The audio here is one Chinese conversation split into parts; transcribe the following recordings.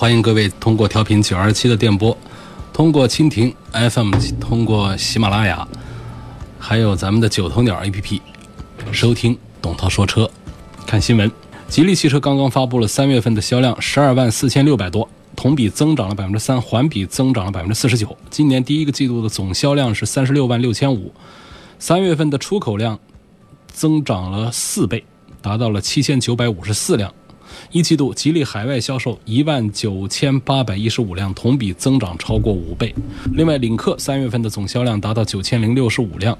欢迎各位通过调频九二七的电波，通过蜻蜓 FM，通过喜马拉雅，还有咱们的九头鸟 APP，收听董涛说车，看新闻。吉利汽车刚刚发布了三月份的销量，十二万四千六百多，同比增长了百分之三，环比增长了百分之四十九。今年第一个季度的总销量是三十六万六千五，三月份的出口量增长了四倍，达到了七千九百五十四辆。一季度，吉利海外销售一万九千八百一十五辆，同比增长超过五倍。另外，领克三月份的总销量达到九千零六十五辆。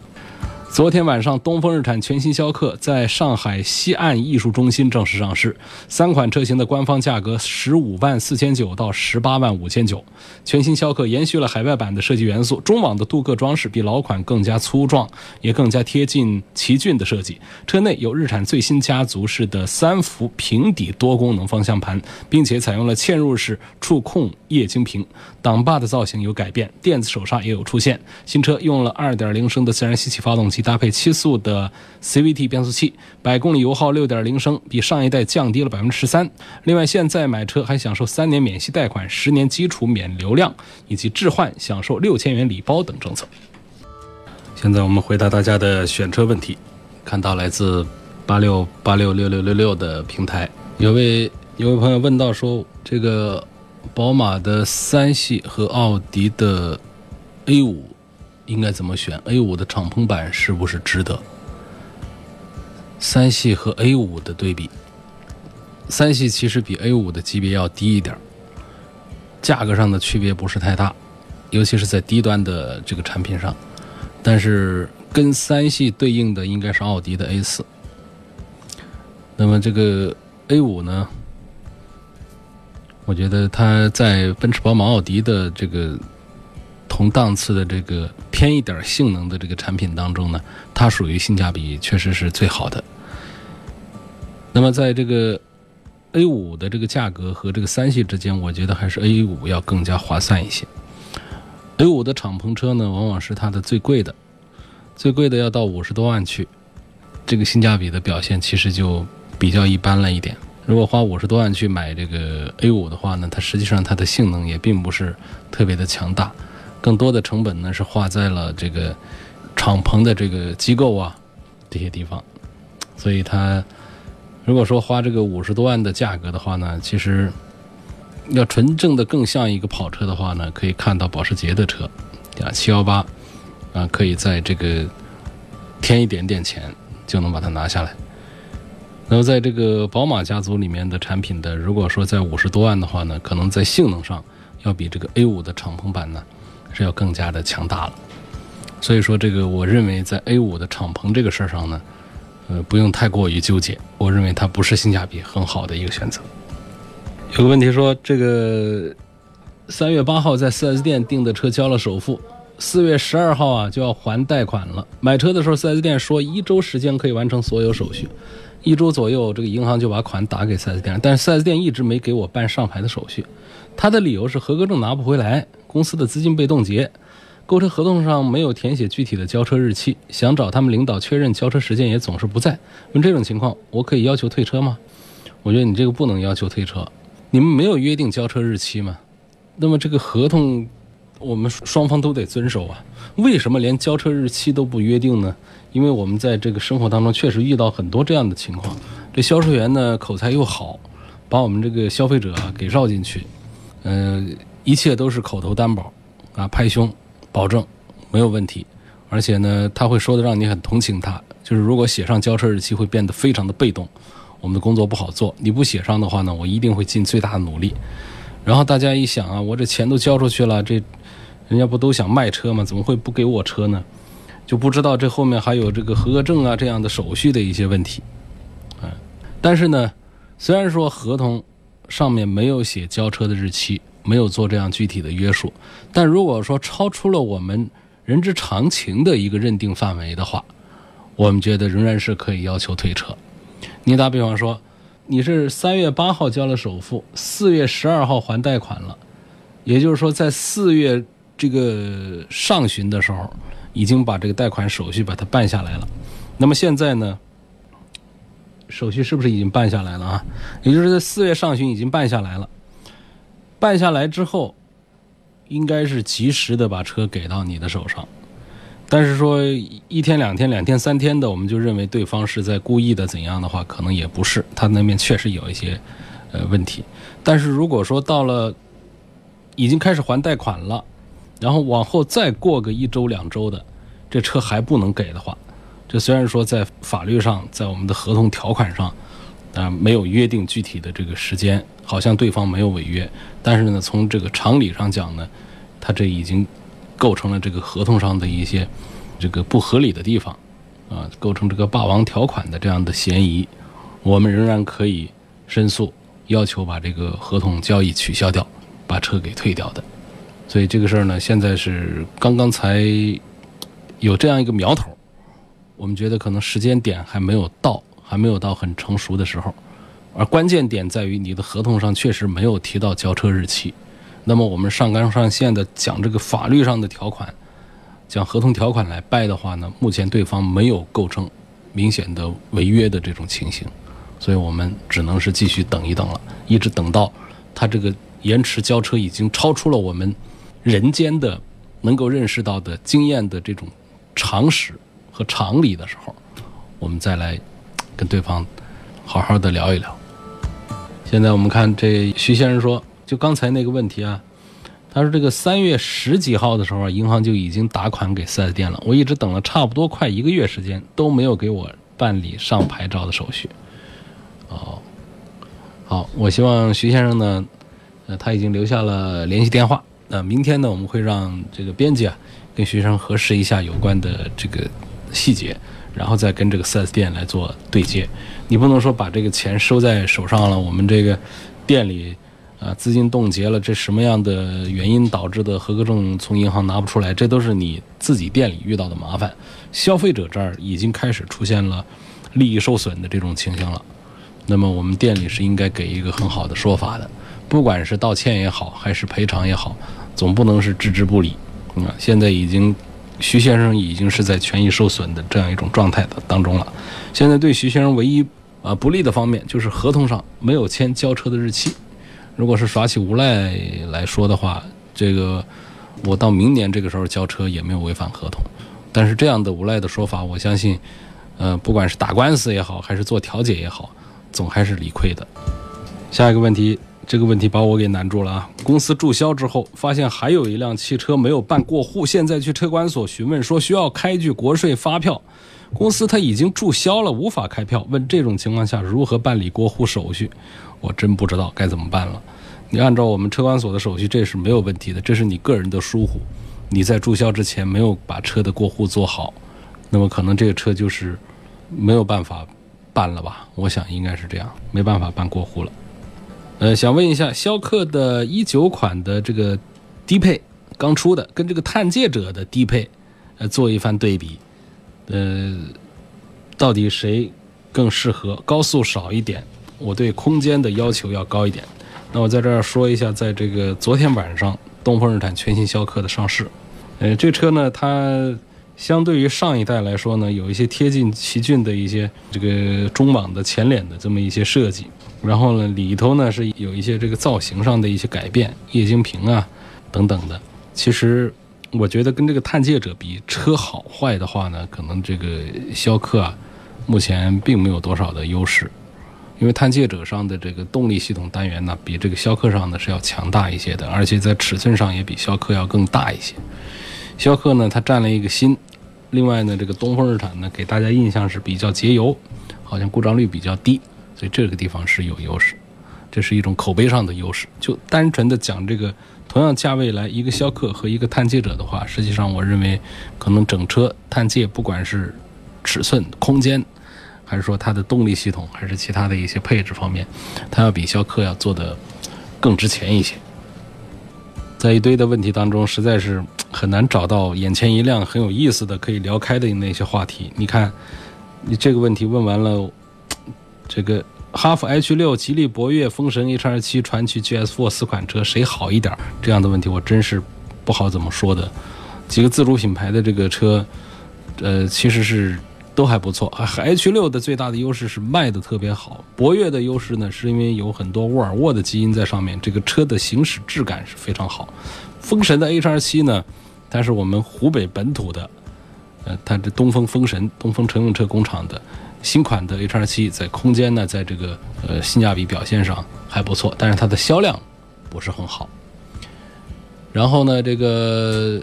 昨天晚上，东风日产全新逍客在上海西岸艺术中心正式上市，三款车型的官方价格十五万四千九到十八万五千九。全新逍客延续了海外版的设计元素，中网的镀铬装饰比老款更加粗壮，也更加贴近奇骏的设计。车内有日产最新家族式的三幅平底多功能方向盘，并且采用了嵌入式触控液晶屏。挡把的造型有改变，电子手刹也有出现。新车用了2.0升的自然吸气发动机，搭配七速的 CVT 变速器，百公里油耗6.0升，比上一代降低了百分之十三。另外，现在买车还享受三年免息贷款、十年基础免流量，以及置换享受六千元礼包等政策。现在我们回答大家的选车问题，看到来自八六八六六六六六的平台，有位有位朋友问到说这个。宝马的三系和奥迪的 A 五应该怎么选？A 五的敞篷版是不是值得？三系和 A 五的对比，三系其实比 A 五的级别要低一点，价格上的区别不是太大，尤其是在低端的这个产品上。但是跟三系对应的应该是奥迪的 A 四。那么这个 A 五呢？我觉得它在奔驰、宝马、奥迪的这个同档次的这个偏一点性能的这个产品当中呢，它属于性价比确实是最好的。那么在这个 A 五的这个价格和这个三系之间，我觉得还是 A 五要更加划算一些。A 五的敞篷车呢，往往是它的最贵的，最贵的要到五十多万去，这个性价比的表现其实就比较一般了一点。如果花五十多万去买这个 A 五的话呢，它实际上它的性能也并不是特别的强大，更多的成本呢是花在了这个敞篷的这个机构啊这些地方，所以它如果说花这个五十多万的价格的话呢，其实要纯正的更像一个跑车的话呢，可以看到保时捷的车啊七幺八啊，可以在这个添一点点钱就能把它拿下来。那么，在这个宝马家族里面的产品的，如果说在五十多万的话呢，可能在性能上要比这个 A 五的敞篷版呢是要更加的强大了。所以说，这个我认为在 A 五的敞篷这个事儿上呢，呃，不用太过于纠结。我认为它不是性价比很好的一个选择。有个问题说，这个三月八号在 4S 店订的车交了首付，四月十二号啊就要还贷款了。买车的时候，4S 店说一周时间可以完成所有手续。一周左右，这个银行就把款打给 4S 店，但是 4S 店一直没给我办上牌的手续。他的理由是合格证拿不回来，公司的资金被冻结，购车合同上没有填写具体的交车日期，想找他们领导确认交车时间也总是不在。问这种情况，我可以要求退车吗？我觉得你这个不能要求退车，你们没有约定交车日期吗？那么这个合同，我们双方都得遵守啊。为什么连交车日期都不约定呢？因为我们在这个生活当中确实遇到很多这样的情况，这销售员呢口才又好，把我们这个消费者啊给绕进去，呃，一切都是口头担保，啊，拍胸保证没有问题，而且呢他会说的让你很同情他，就是如果写上交车日期会变得非常的被动，我们的工作不好做，你不写上的话呢，我一定会尽最大的努力。然后大家一想啊，我这钱都交出去了，这人家不都想卖车吗？怎么会不给我车呢？就不知道这后面还有这个合格证啊这样的手续的一些问题，嗯，但是呢，虽然说合同上面没有写交车的日期，没有做这样具体的约束。但如果说超出了我们人之常情的一个认定范围的话，我们觉得仍然是可以要求退车。你打比方说，你是三月八号交了首付，四月十二号还贷款了，也就是说在四月这个上旬的时候，已经把这个贷款手续把它办下来了。那么现在呢？手续是不是已经办下来了啊？也就是在四月上旬已经办下来了。办下来之后，应该是及时的把车给到你的手上。但是说一天两天两天三天的，我们就认为对方是在故意的怎样的话，可能也不是。他那边确实有一些呃问题。但是如果说到了已经开始还贷款了，然后往后再过个一周两周的，这车还不能给的话。这虽然说在法律上，在我们的合同条款上，啊，没有约定具体的这个时间，好像对方没有违约，但是呢，从这个常理上讲呢，他这已经构成了这个合同上的一些这个不合理的地方，啊，构成这个霸王条款的这样的嫌疑，我们仍然可以申诉，要求把这个合同交易取消掉，把车给退掉的。所以这个事儿呢，现在是刚刚才有这样一个苗头。我们觉得可能时间点还没有到，还没有到很成熟的时候，而关键点在于你的合同上确实没有提到交车日期。那么我们上纲上线的讲这个法律上的条款，讲合同条款来掰的话呢，目前对方没有构成明显的违约的这种情形，所以我们只能是继续等一等了，一直等到他这个延迟交车已经超出了我们人间的能够认识到的经验的这种常识。和常理的时候，我们再来跟对方好好的聊一聊。现在我们看这徐先生说，就刚才那个问题啊，他说这个三月十几号的时候，银行就已经打款给四 S 店了，我一直等了差不多快一个月时间，都没有给我办理上牌照的手续。哦，好，我希望徐先生呢，呃，他已经留下了联系电话。那明天呢，我们会让这个编辑啊，跟徐先生核实一下有关的这个。细节，然后再跟这个 4S 店来做对接。你不能说把这个钱收在手上了，我们这个店里啊资金冻结了，这什么样的原因导致的合格证从银行拿不出来？这都是你自己店里遇到的麻烦。消费者这儿已经开始出现了利益受损的这种情形了。那么我们店里是应该给一个很好的说法的，不管是道歉也好，还是赔偿也好，总不能是置之不理。啊，现在已经。徐先生已经是在权益受损的这样一种状态的当中了。现在对徐先生唯一啊不利的方面，就是合同上没有签交车的日期。如果是耍起无赖来说的话，这个我到明年这个时候交车也没有违反合同。但是这样的无赖的说法，我相信，呃，不管是打官司也好，还是做调解也好，总还是理亏的。下一个问题。这个问题把我给难住了啊！公司注销之后，发现还有一辆汽车没有办过户，现在去车管所询问说需要开具国税发票，公司他已经注销了，无法开票。问这种情况下如何办理过户手续？我真不知道该怎么办了。你按照我们车管所的手续，这是没有问题的，这是你个人的疏忽，你在注销之前没有把车的过户做好，那么可能这个车就是没有办法办了吧？我想应该是这样，没办法办过户了。呃，想问一下，逍客的一九款的这个低配刚出的，跟这个探界者的低配，呃，做一番对比，呃，到底谁更适合？高速少一点，我对空间的要求要高一点。那我在这儿说一下，在这个昨天晚上，东风日产全新逍客的上市，呃，这车呢，它相对于上一代来说呢，有一些贴近奇骏的一些这个中网的前脸的这么一些设计。然后呢，里头呢是有一些这个造型上的一些改变，液晶屏啊等等的。其实我觉得跟这个探界者比，车好坏的话呢，可能这个逍客啊，目前并没有多少的优势。因为探界者上的这个动力系统单元呢，比这个逍客上呢是要强大一些的，而且在尺寸上也比逍客要更大一些。逍客呢，它占了一个新。另外呢，这个东风日产呢，给大家印象是比较节油，好像故障率比较低。所以这个地方是有优势，这是一种口碑上的优势。就单纯的讲这个同样价位来一个逍客和一个探界者的话，实际上我认为可能整车探界不管是尺寸、空间，还是说它的动力系统，还是其他的一些配置方面，它要比逍客要做的更值钱一些。在一堆的问题当中，实在是很难找到眼前一亮、很有意思的可以聊开的那些话题。你看，你这个问题问完了，这个哈弗 H 六、吉利博越、风神 H 二七、传祺 G S four 四款车谁好一点？这样的问题我真是不好怎么说的。几个自主品牌的这个车，呃，其实是。都还不错，H 六的最大的优势是卖的特别好。博越的优势呢，是因为有很多沃尔沃的基因在上面，这个车的行驶质感是非常好。风神的 H 二七呢，它是我们湖北本土的，呃，它这东风风神、东风乘用车工厂的新款的 H 二七，在空间呢，在这个呃性价比表现上还不错，但是它的销量不是很好。然后呢，这个。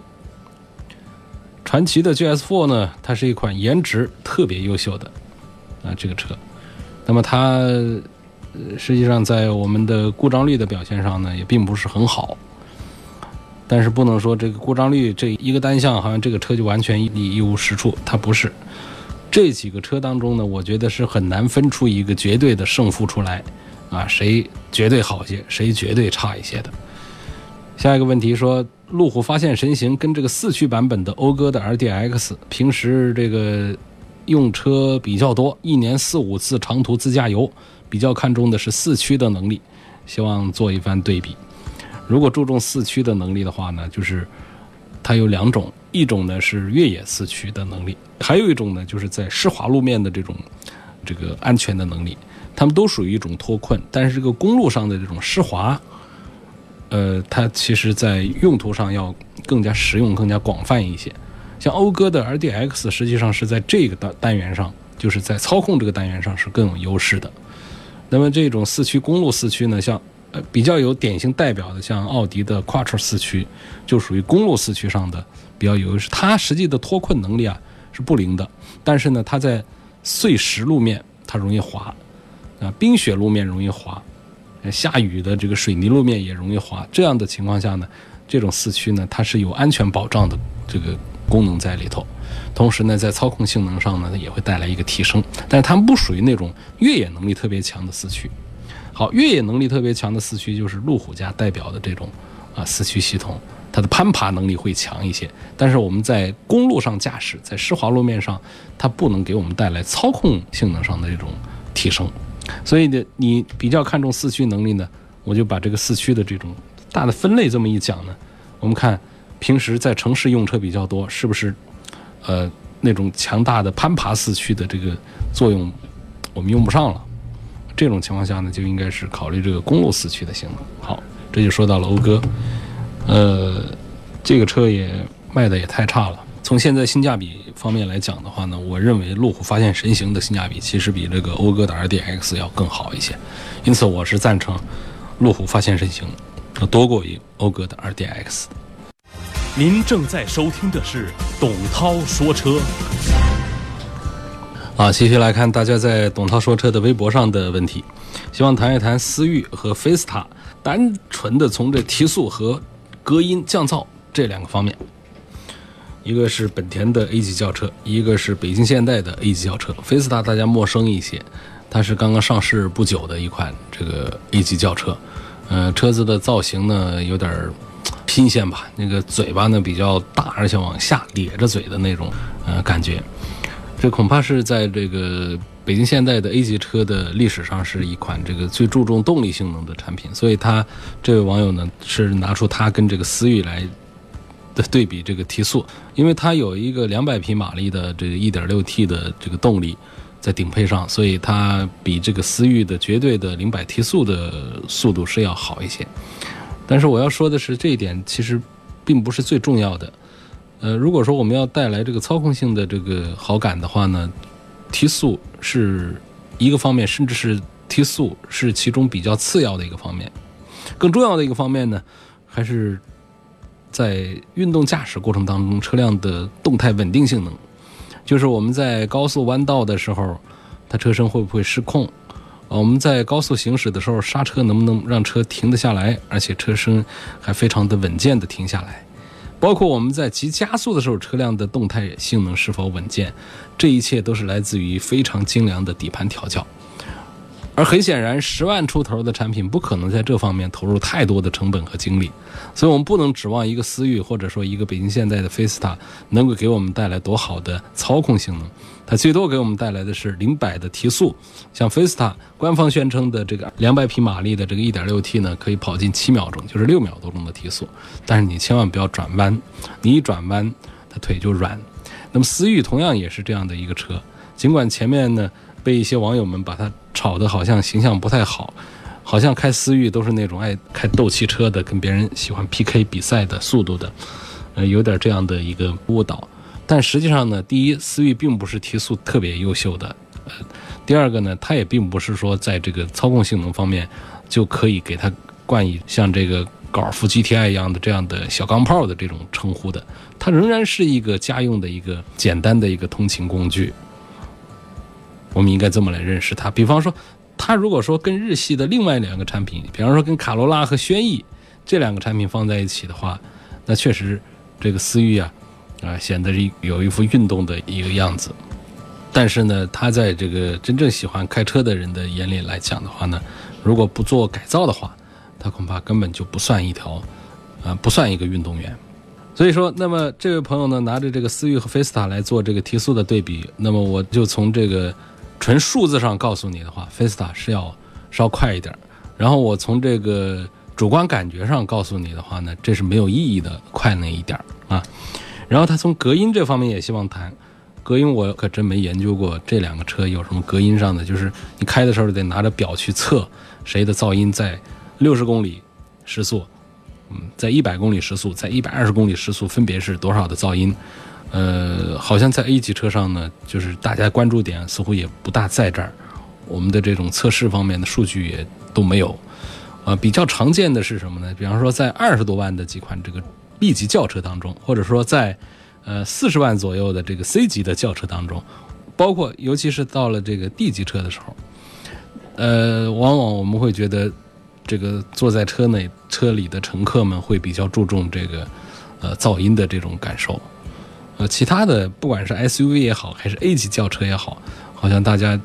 传祺的 G S four 呢，它是一款颜值特别优秀的啊这个车，那么它实际上在我们的故障率的表现上呢，也并不是很好。但是不能说这个故障率这一个单项好像这个车就完全一一无是处，它不是。这几个车当中呢，我觉得是很难分出一个绝对的胜负出来啊，谁绝对好些，谁绝对差一些的。下一个问题说。路虎发现神行跟这个四驱版本的讴歌的 RDX，平时这个用车比较多，一年四五次长途自驾游，比较看重的是四驱的能力，希望做一番对比。如果注重四驱的能力的话呢，就是它有两种，一种呢是越野四驱的能力，还有一种呢就是在湿滑路面的这种这个安全的能力，它们都属于一种脱困，但是这个公路上的这种湿滑。呃，它其实在用途上要更加实用、更加广泛一些。像讴歌的 RDX，实际上是在这个单单元上，就是在操控这个单元上是更有优势的。那么这种四驱公路四驱呢，像比较有典型代表的，像奥迪的 Quattro 四驱，就属于公路四驱上的比较有优势。它实际的脱困能力啊是不灵的，但是呢，它在碎石路面它容易滑，啊，冰雪路面容易滑。下雨的这个水泥路面也容易滑，这样的情况下呢，这种四驱呢，它是有安全保障的这个功能在里头，同时呢，在操控性能上呢，也会带来一个提升。但是它们不属于那种越野能力特别强的四驱。好，越野能力特别强的四驱就是路虎家代表的这种啊四驱系统，它的攀爬能力会强一些。但是我们在公路上驾驶，在湿滑路面上，它不能给我们带来操控性能上的这种提升。所以呢，你比较看重四驱能力呢，我就把这个四驱的这种大的分类这么一讲呢，我们看平时在城市用车比较多，是不是呃那种强大的攀爬四驱的这个作用我们用不上了？这种情况下呢，就应该是考虑这个公路四驱的性能。好，这就说到了讴歌，呃，这个车也卖的也太差了。从现在性价比方面来讲的话呢，我认为路虎发现神行的性价比其实比这个讴歌的 RDX 要更好一些，因此我是赞成路虎发现神行要多过于讴歌的 RDX。您正在收听的是董涛说车。啊，继续来看大家在董涛说车的微博上的问题，希望谈一谈思域和菲斯塔，单纯的从这提速和隔音降噪这两个方面。一个是本田的 A 级轿车，一个是北京现代的 A 级轿车。菲斯塔大家陌生一些，它是刚刚上市不久的一款这个 A 级轿车。呃，车子的造型呢有点新鲜吧，那个嘴巴呢比较大，而且往下咧着嘴的那种呃感觉。这恐怕是在这个北京现代的 A 级车的历史上是一款这个最注重动力性能的产品，所以他这位网友呢是拿出它跟这个思域来。的对比这个提速，因为它有一个两百匹马力的这个一点六 T 的这个动力在顶配上，所以它比这个思域的绝对的零百提速的速度是要好一些。但是我要说的是，这一点其实并不是最重要的。呃，如果说我们要带来这个操控性的这个好感的话呢，提速是一个方面，甚至是提速是其中比较次要的一个方面。更重要的一个方面呢，还是。在运动驾驶过程当中，车辆的动态稳定性能，就是我们在高速弯道的时候，它车身会不会失控？我们在高速行驶的时候，刹车能不能让车停得下来，而且车身还非常的稳健的停下来？包括我们在急加速的时候，车辆的动态性能是否稳健，这一切都是来自于非常精良的底盘调教。而很显然，十万出头的产品不可能在这方面投入太多的成本和精力，所以我们不能指望一个思域或者说一个北京现代的菲斯塔能够给我们带来多好的操控性能，它最多给我们带来的是零百的提速。像菲斯塔官方宣称的这个两百匹马力的这个一点六 T 呢，可以跑进七秒钟，就是六秒多钟的提速。但是你千万不要转弯，你一转弯，它腿就软。那么思域同样也是这样的一个车，尽管前面呢。被一些网友们把它炒得好像形象不太好，好像开思域都是那种爱开斗气车的，跟别人喜欢 PK 比赛的速度的，呃，有点这样的一个误导。但实际上呢，第一，思域并不是提速特别优秀的，呃，第二个呢，它也并不是说在这个操控性能方面就可以给它冠以像这个高尔夫 GTI 一样的这样的小钢炮的这种称呼的，它仍然是一个家用的一个简单的一个通勤工具。我们应该这么来认识它。比方说，它如果说跟日系的另外两个产品，比方说跟卡罗拉和轩逸这两个产品放在一起的话，那确实这个思域啊，啊显得有一副运动的一个样子。但是呢，它在这个真正喜欢开车的人的眼里来讲的话呢，如果不做改造的话，它恐怕根本就不算一条，啊不算一个运动员。所以说，那么这位朋友呢，拿着这个思域和菲斯塔来做这个提速的对比，那么我就从这个。纯数字上告诉你的话，菲斯塔是要稍快一点然后我从这个主观感觉上告诉你的话呢，这是没有意义的快那一点啊。然后他从隔音这方面也希望谈，隔音我可真没研究过这两个车有什么隔音上的，就是你开的时候得拿着表去测谁的噪音在六十公里时速，嗯，在一百公里时速，在一百二十公里时速分别是多少的噪音。呃，好像在 A 级车上呢，就是大家关注点似乎也不大在这儿，我们的这种测试方面的数据也都没有。呃，比较常见的是什么呢？比方说在二十多万的几款这个 B 级轿车当中，或者说在呃四十万左右的这个 C 级的轿车当中，包括尤其是到了这个 D 级车的时候，呃，往往我们会觉得这个坐在车内车里的乘客们会比较注重这个呃噪音的这种感受。呃，其他的不管是 SUV 也好，还是 A 级轿车也好，好像大家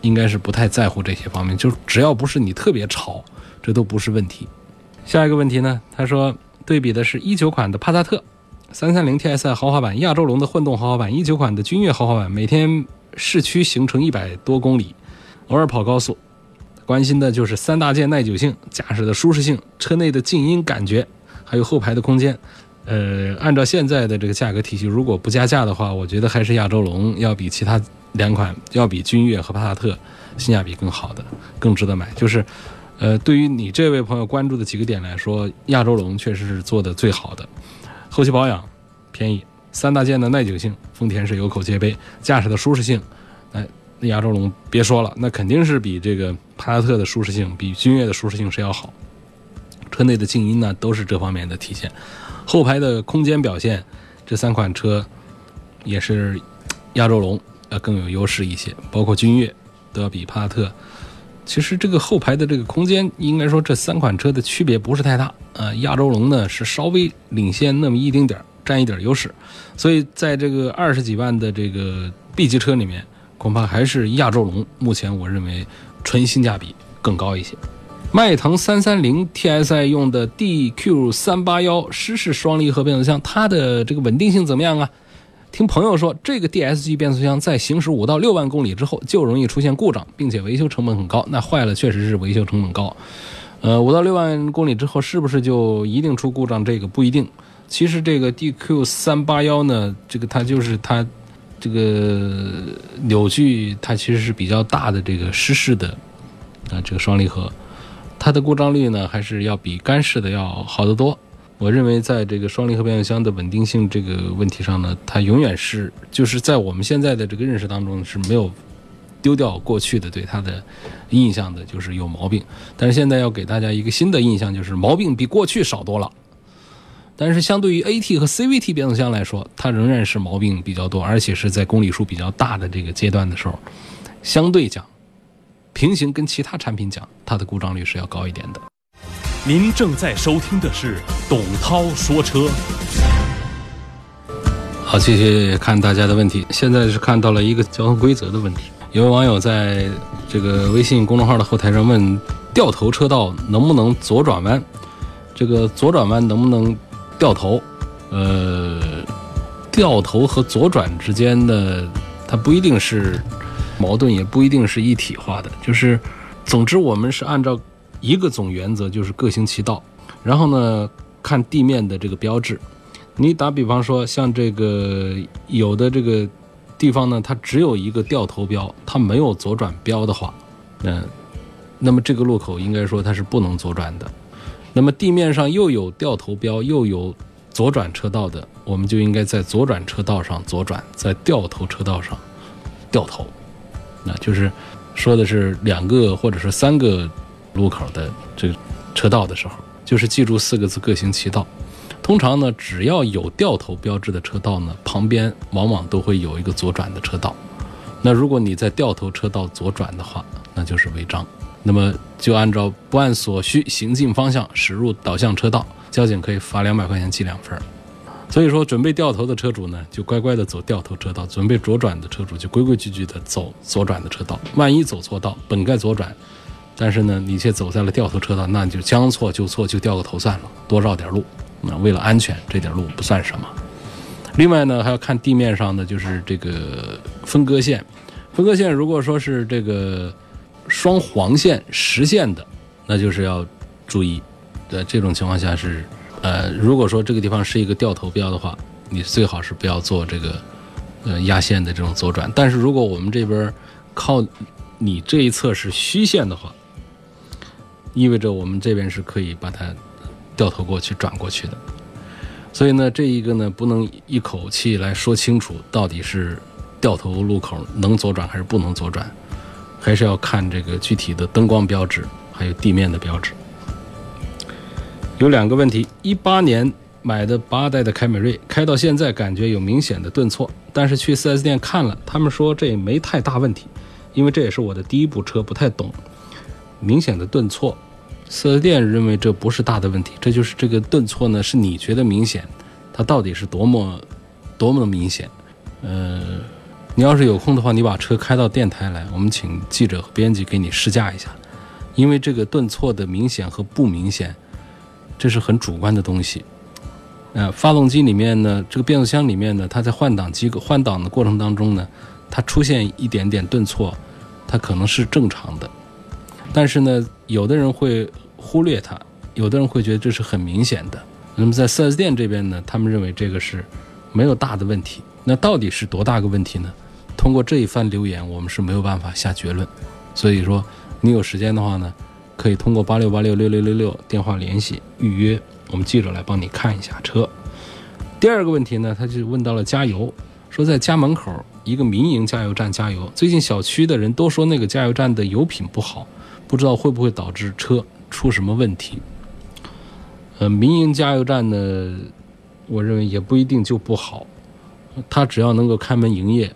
应该是不太在乎这些方面，就只要不是你特别吵，这都不是问题。下一个问题呢，他说对比的是一九款的帕萨特、三三零 TSI 豪华版、亚洲龙的混动豪华版、一九款的君越豪华版，每天市区行程一百多公里，偶尔跑高速，关心的就是三大件耐久性、驾驶的舒适性、车内的静音感觉，还有后排的空间。呃，按照现在的这个价格体系，如果不加价的话，我觉得还是亚洲龙要比其他两款，要比君越和帕萨特性价比更好的，更值得买。就是，呃，对于你这位朋友关注的几个点来说，亚洲龙确实是做的最好的，后期保养便宜，三大件的耐久性，丰田是有口皆碑，驾驶的舒适性，哎，亚洲龙别说了，那肯定是比这个帕萨特的舒适性，比君越的舒适性是要好。车内的静音呢，都是这方面的体现。后排的空间表现，这三款车也是亚洲龙要更有优势一些，包括君越都要比帕萨特。其实这个后排的这个空间，应该说这三款车的区别不是太大啊。亚洲龙呢是稍微领先那么一丁点儿，占一点优势。所以在这个二十几万的这个 B 级车里面，恐怕还是亚洲龙目前我认为纯性价比更高一些。迈腾三三零 TSI 用的 DQ 三八幺湿式双离合变速箱，它的这个稳定性怎么样啊？听朋友说，这个 DSG 变速箱在行驶五到六万公里之后就容易出现故障，并且维修成本很高。那坏了，确实是维修成本高。呃，五到六万公里之后是不是就一定出故障？这个不一定。其实这个 DQ 三八幺呢，这个它就是它这个扭矩，它其实是比较大的这个湿式的啊这个双离合。它的故障率呢，还是要比干式的要好得多。我认为，在这个双离合变速箱的稳定性这个问题上呢，它永远是就是在我们现在的这个认识当中是没有丢掉过去的对它的印象的，就是有毛病。但是现在要给大家一个新的印象，就是毛病比过去少多了。但是相对于 AT 和 CVT 变速箱来说，它仍然是毛病比较多，而且是在公里数比较大的这个阶段的时候，相对讲。平行跟其他产品讲，它的故障率是要高一点的。您正在收听的是董涛说车。好，谢谢看大家的问题。现在是看到了一个交通规则的问题。有位网友在这个微信公众号的后台上问：掉头车道能不能左转弯？这个左转弯能不能掉头？呃，掉头和左转之间的，它不一定是矛盾，也不一定是一体化的。就是，总之我们是按照一个总原则，就是各行其道。然后呢，看地面的这个标志。你打比方说，像这个有的这个地方呢，它只有一个掉头标，它没有左转标的话，嗯，那么这个路口应该说它是不能左转的。那么地面上又有掉头标，又有左转车道的，我们就应该在左转车道上左转，在掉头车道上掉头。那就是说的是两个或者是三个路口的这个车道的时候，就是记住四个字：各行其道。通常呢，只要有掉头标志的车道呢，旁边往往都会有一个左转的车道。那如果你在掉头车道左转的话，那就是违章。那么就按照不按所需行进方向驶入导向车道，交警可以罚两百块钱记两分。所以说，准备掉头的车主呢，就乖乖的走掉头车道；准备左转的车主就规规矩矩的走左转的车道。万一走错道，本该左转，但是呢，你却走在了掉头车道，那你就将错就错，就掉个头算了，多绕点路。那为了安全，这点路不算什么。另外呢，还要看地面上的就是这个分割线，分割线如果说是这个。双黄线实线的，那就是要注意。在这种情况下是，呃，如果说这个地方是一个掉头标的话，你最好是不要做这个，呃，压线的这种左转。但是如果我们这边靠你这一侧是虚线的话，意味着我们这边是可以把它掉头过去转过去的。所以呢，这一个呢不能一口气来说清楚到底是掉头路口能左转还是不能左转。还是要看这个具体的灯光标志，还有地面的标志。有两个问题：一八年买的八代的凯美瑞，开到现在感觉有明显的顿挫，但是去 4S 店看了，他们说这也没太大问题，因为这也是我的第一部车，不太懂。明显的顿挫，4S 店认为这不是大的问题，这就是这个顿挫呢，是你觉得明显，它到底是多么多么明显？呃。你要是有空的话，你把车开到电台来，我们请记者和编辑给你试驾一下。因为这个顿挫的明显和不明显，这是很主观的东西。呃，发动机里面呢，这个变速箱里面呢，它在换挡机构换挡的过程当中呢，它出现一点点顿挫，它可能是正常的。但是呢，有的人会忽略它，有的人会觉得这是很明显的。那么在 4S 店这边呢，他们认为这个是没有大的问题。那到底是多大个问题呢？通过这一番留言，我们是没有办法下结论。所以说，你有时间的话呢，可以通过八六八六六六六六电话联系预约，我们记者来帮你看一下车。第二个问题呢，他就问到了加油，说在家门口一个民营加油站加油，最近小区的人都说那个加油站的油品不好，不知道会不会导致车出什么问题。呃，民营加油站呢，我认为也不一定就不好，他只要能够开门营业。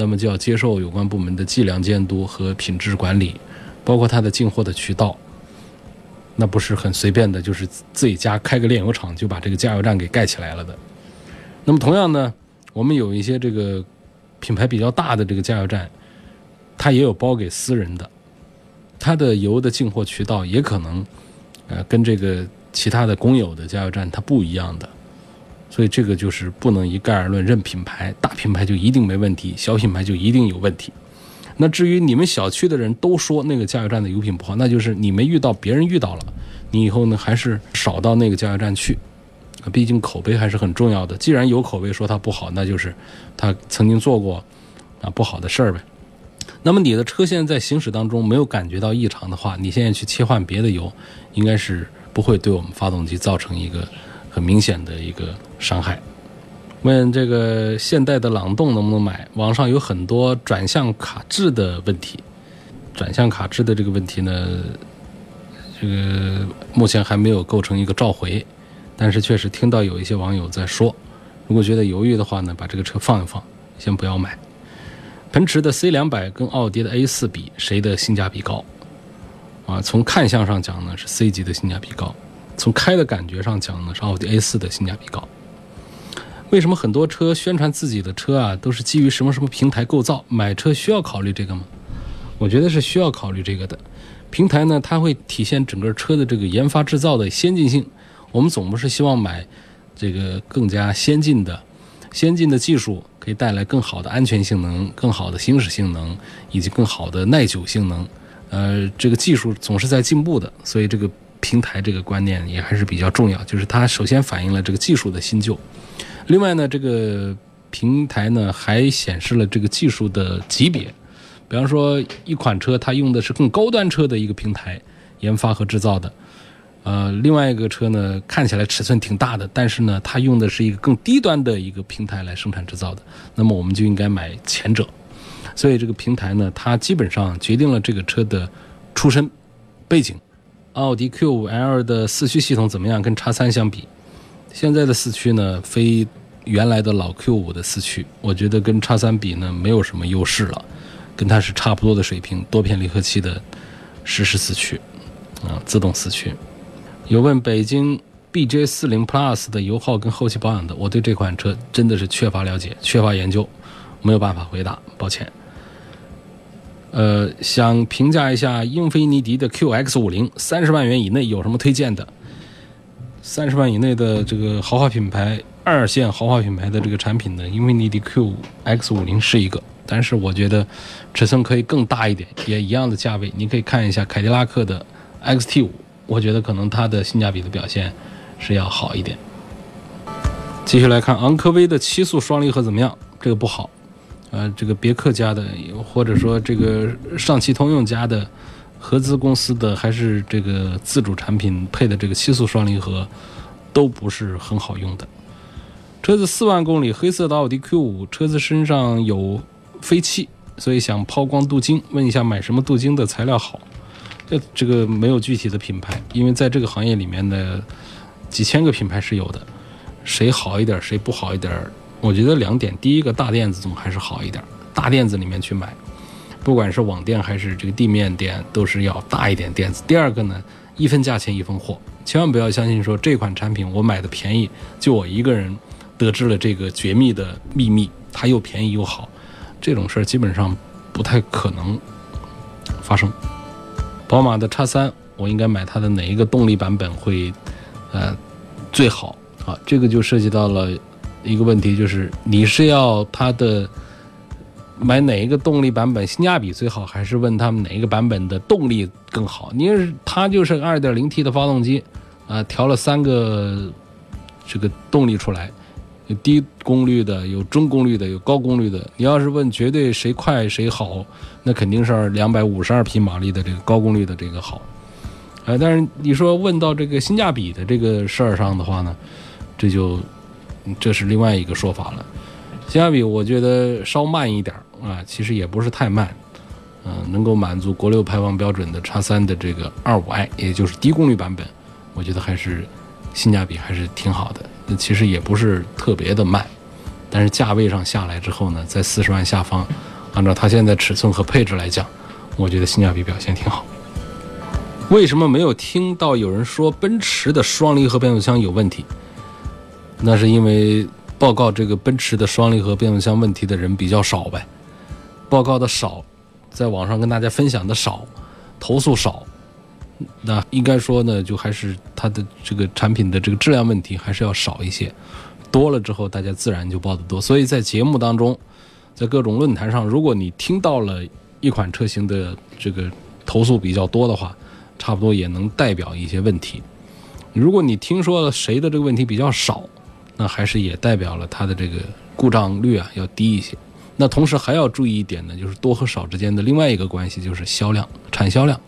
那么就要接受有关部门的计量监督和品质管理，包括它的进货的渠道，那不是很随便的，就是自己家开个炼油厂就把这个加油站给盖起来了的。那么同样呢，我们有一些这个品牌比较大的这个加油站，它也有包给私人的，它的油的进货渠道也可能，呃，跟这个其他的公有的加油站它不一样的。所以这个就是不能一概而论，认品牌，大品牌就一定没问题，小品牌就一定有问题。那至于你们小区的人都说那个加油站的油品不好，那就是你没遇到，别人遇到了，你以后呢还是少到那个加油站去。毕竟口碑还是很重要的。既然有口碑说它不好，那就是他曾经做过啊不好的事儿呗。那么你的车现在在行驶当中没有感觉到异常的话，你现在去切换别的油，应该是不会对我们发动机造成一个。很明显的一个伤害。问这个现代的朗动能不能买？网上有很多转向卡滞的问题。转向卡滞的这个问题呢，这个目前还没有构成一个召回，但是确实听到有一些网友在说，如果觉得犹豫的话呢，把这个车放一放，先不要买。奔驰的 C 两百跟奥迪的 A 四比，谁的性价比高？啊，从看相上讲呢，是 C 级的性价比高。从开的感觉上讲呢，是奥迪 A 四的性价比高。为什么很多车宣传自己的车啊，都是基于什么什么平台构造？买车需要考虑这个吗？我觉得是需要考虑这个的。平台呢，它会体现整个车的这个研发制造的先进性。我们总不是希望买这个更加先进的、先进的技术，可以带来更好的安全性能、更好的行驶性能以及更好的耐久性能。呃，这个技术总是在进步的，所以这个平台这个观念也还是比较重要。就是它首先反映了这个技术的新旧，另外呢，这个平台呢还显示了这个技术的级别。比方说，一款车它用的是更高端车的一个平台研发和制造的，呃，另外一个车呢看起来尺寸挺大的，但是呢它用的是一个更低端的一个平台来生产制造的，那么我们就应该买前者。所以这个平台呢，它基本上决定了这个车的出身背景。奥迪 Q5L 的四驱系统怎么样？跟叉三相比，现在的四驱呢非原来的老 Q5 的四驱，我觉得跟叉三比呢没有什么优势了。跟它是差不多的水平，多片离合器的实时四驱，啊，自动四驱。有问北京 BJ 四零 Plus 的油耗跟后期保养的，我对这款车真的是缺乏了解，缺乏研究，没有办法回答，抱歉。呃，想评价一下英菲尼迪的 QX 五零，三十万元以内有什么推荐的？三十万以内的这个豪华品牌，二线豪华品牌的这个产品呢，英菲尼迪 QX 五零是一个。但是我觉得尺寸可以更大一点，也一样的价位，你可以看一下凯迪拉克的 XT 五，我觉得可能它的性价比的表现是要好一点。继续来看昂科威的七速双离合怎么样？这个不好，呃，这个别克家的，或者说这个上汽通用家的合资公司的，还是这个自主产品配的这个七速双离合，都不是很好用的。车子四万公里，黑色的奥迪 Q 五，车子身上有。飞气，所以想抛光镀金，问一下买什么镀金的材料好？这这个没有具体的品牌，因为在这个行业里面的几千个品牌是有的，谁好一点，谁不好一点？我觉得两点，第一个大店子总还是好一点，大店子里面去买，不管是网店还是这个地面店，都是要大一点店子。第二个呢，一分价钱一分货，千万不要相信说这款产品我买的便宜，就我一个人得知了这个绝密的秘密，它又便宜又好。这种事儿基本上不太可能发生。宝马的叉三，我应该买它的哪一个动力版本会呃最好啊？这个就涉及到了一个问题，就是你是要它的买哪一个动力版本性价比最好，还是问他们哪一个版本的动力更好？你是它就是二点零 T 的发动机啊，调了三个这个动力出来。有低功率的，有中功率的，有高功率的。你要是问绝对谁快谁好，那肯定是两百五十二匹马力的这个高功率的这个好。呃，但是你说问到这个性价比的这个事儿上的话呢，这就这是另外一个说法了。性价比我觉得稍慢一点啊，其实也不是太慢。嗯，能够满足国六排放标准的叉三的这个二五 i，也就是低功率版本，我觉得还是性价比还是挺好的。其实也不是特别的慢，但是价位上下来之后呢，在四十万下方，按照它现在尺寸和配置来讲，我觉得性价比表现挺好。为什么没有听到有人说奔驰的双离合变速箱有问题？那是因为报告这个奔驰的双离合变速箱问题的人比较少呗，报告的少，在网上跟大家分享的少，投诉少。那应该说呢，就还是它的这个产品的这个质量问题还是要少一些，多了之后大家自然就报的多。所以在节目当中，在各种论坛上，如果你听到了一款车型的这个投诉比较多的话，差不多也能代表一些问题。如果你听说了谁的这个问题比较少，那还是也代表了它的这个故障率啊要低一些。那同时还要注意一点呢，就是多和少之间的另外一个关系就是销量，产销量。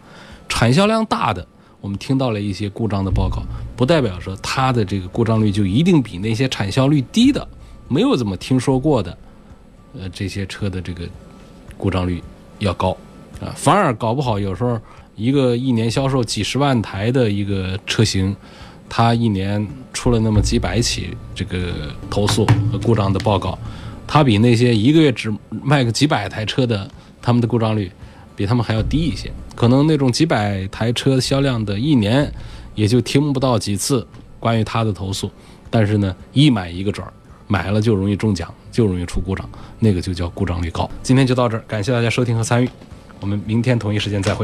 产销量大的，我们听到了一些故障的报告，不代表说它的这个故障率就一定比那些产销率低的、没有怎么听说过的，呃，这些车的这个故障率要高啊。反而搞不好有时候一个一年销售几十万台的一个车型，它一年出了那么几百起这个投诉和故障的报告，它比那些一个月只卖个几百台车的，他们的故障率。比他们还要低一些，可能那种几百台车销量的一年，也就听不到几次关于他的投诉。但是呢，一买一个准儿，买了就容易中奖，就容易出故障，那个就叫故障率高。今天就到这儿，感谢大家收听和参与，我们明天同一时间再会。